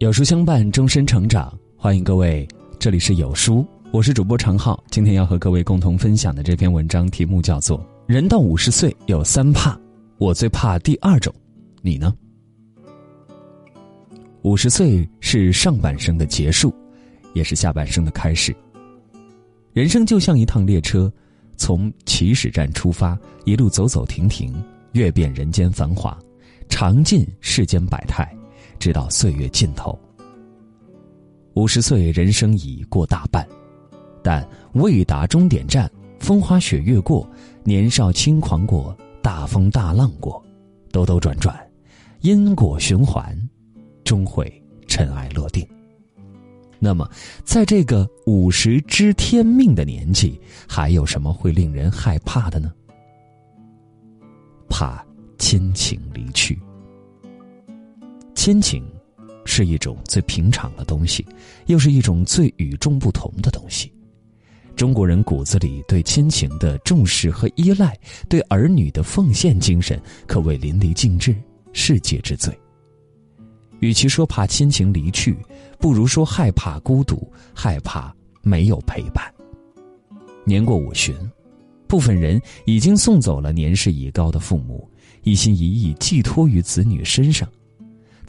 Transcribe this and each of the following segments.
有书相伴，终身成长。欢迎各位，这里是有书，我是主播常浩。今天要和各位共同分享的这篇文章题目叫做《人到五十岁有三怕，我最怕第二种，你呢？》五十岁是上半生的结束，也是下半生的开始。人生就像一趟列车，从起始站出发，一路走走停停，阅遍人间繁华，尝尽世间百态。直到岁月尽头，五十岁人生已过大半，但未达终点站。风花雪月过，年少轻狂过，大风大浪过，兜兜转转，因果循环，终会尘埃落定。那么，在这个五十知天命的年纪，还有什么会令人害怕的呢？怕亲情离去。亲情，是一种最平常的东西，又是一种最与众不同的东西。中国人骨子里对亲情的重视和依赖，对儿女的奉献精神，可谓淋漓尽致，世界之最。与其说怕亲情离去，不如说害怕孤独，害怕没有陪伴。年过五旬，部分人已经送走了年事已高的父母，一心一意寄托于子女身上。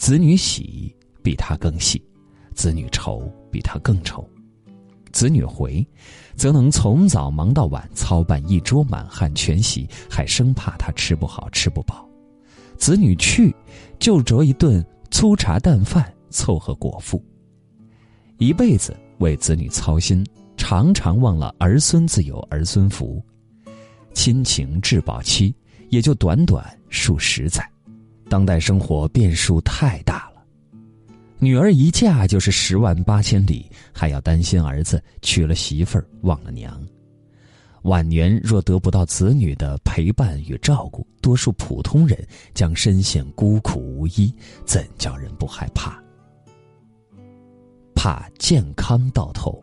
子女喜比他更喜，子女愁比他更愁，子女回，则能从早忙到晚，操办一桌满汉全席，还生怕他吃不好吃不饱；子女去，就着一顿粗茶淡饭凑合果腹。一辈子为子女操心，常常忘了儿孙自有儿孙福，亲情质保期也就短短数十载。当代生活变数太大了，女儿一嫁就是十万八千里，还要担心儿子娶了媳妇儿忘了娘。晚年若得不到子女的陪伴与照顾，多数普通人将深陷孤苦无依，怎叫人不害怕？怕健康到头。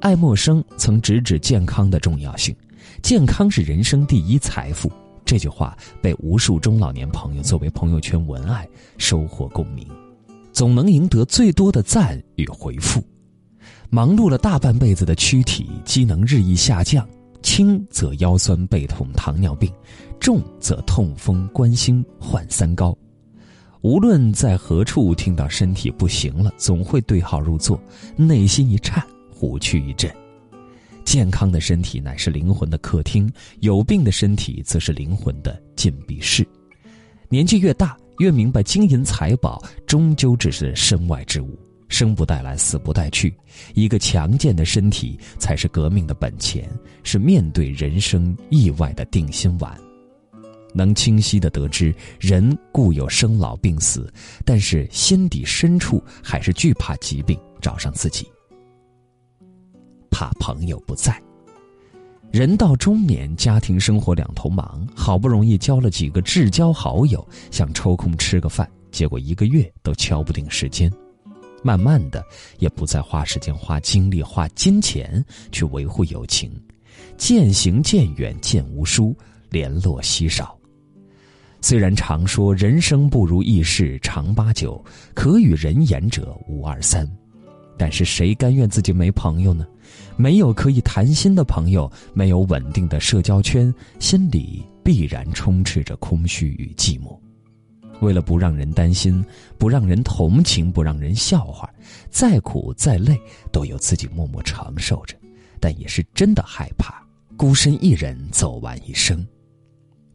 爱默生曾直指健康的重要性，健康是人生第一财富。这句话被无数中老年朋友作为朋友圈文案收获共鸣，总能赢得最多的赞与回复。忙碌了大半辈子的躯体机能日益下降，轻则腰酸背痛、糖尿病，重则痛风、冠心、患三高。无论在何处听到身体不行了，总会对号入座，内心一颤，虎躯一震。健康的身体乃是灵魂的客厅，有病的身体则是灵魂的禁闭室。年纪越大，越明白金银财宝终究只是身外之物，生不带来，死不带去。一个强健的身体才是革命的本钱，是面对人生意外的定心丸。能清晰的得知，人固有生老病死，但是心底深处还是惧怕疾病找上自己。怕朋友不在，人到中年，家庭生活两头忙，好不容易交了几个至交好友，想抽空吃个饭，结果一个月都敲不定时间，慢慢的也不再花时间、花精力、花金钱去维护友情，渐行渐远，渐无书，联络稀少。虽然常说人生不如意事常八九，可与人言者无二三，但是谁甘愿自己没朋友呢？没有可以谈心的朋友，没有稳定的社交圈，心里必然充斥着空虚与寂寞。为了不让人担心，不让人同情，不让人笑话，再苦再累都有自己默默承受着，但也是真的害怕孤身一人走完一生。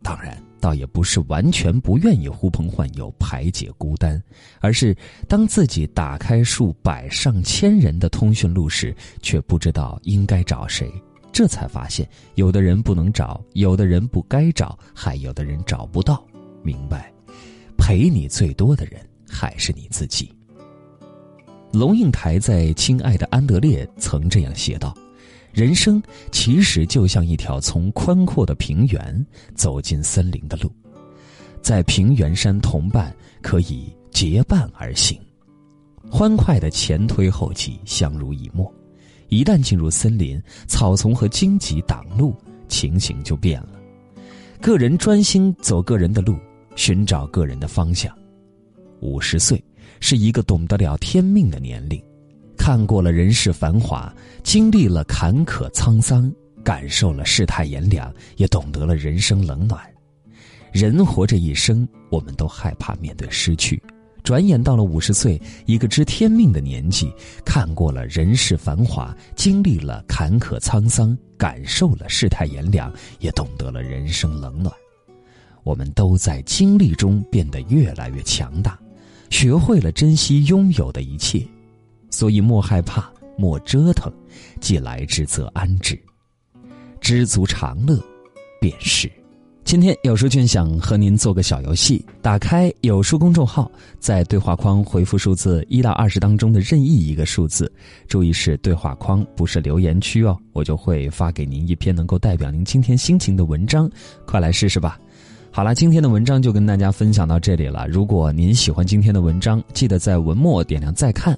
当然。倒也不是完全不愿意呼朋唤友排解孤单，而是当自己打开数百上千人的通讯录时，却不知道应该找谁，这才发现有的人不能找，有的人不该找，还有的人找不到。明白，陪你最多的人还是你自己。龙应台在《亲爱的安德烈》曾这样写道。人生其实就像一条从宽阔的平原走进森林的路，在平原山同伴可以结伴而行，欢快的前推后继，相濡以沫。一旦进入森林，草丛和荆棘挡路，情形就变了。个人专心走个人的路，寻找个人的方向。五十岁是一个懂得了天命的年龄，看过了人世繁华，经历了坎坷沧桑，感受了世态炎凉，也懂得了人生冷暖。人活着一生，我们都害怕面对失去。转眼到了五十岁，一个知天命的年纪，看过了人世繁华，经历了坎坷沧桑，感受了世态炎凉，也懂得了人生冷暖。我们都在经历中变得越来越强大，学会了珍惜拥有的一切。所以莫害怕，莫折腾，既来之则安之，知足常乐，便是。今天有书君想和您做个小游戏，打开有书公众号，在对话框回复数字一到二十当中的任意一个数字，注意是对话框，不是留言区哦，我就会发给您一篇能够代表您今天心情的文章，快来试试吧。好了，今天的文章就跟大家分享到这里了。如果您喜欢今天的文章，记得在文末点亮再看，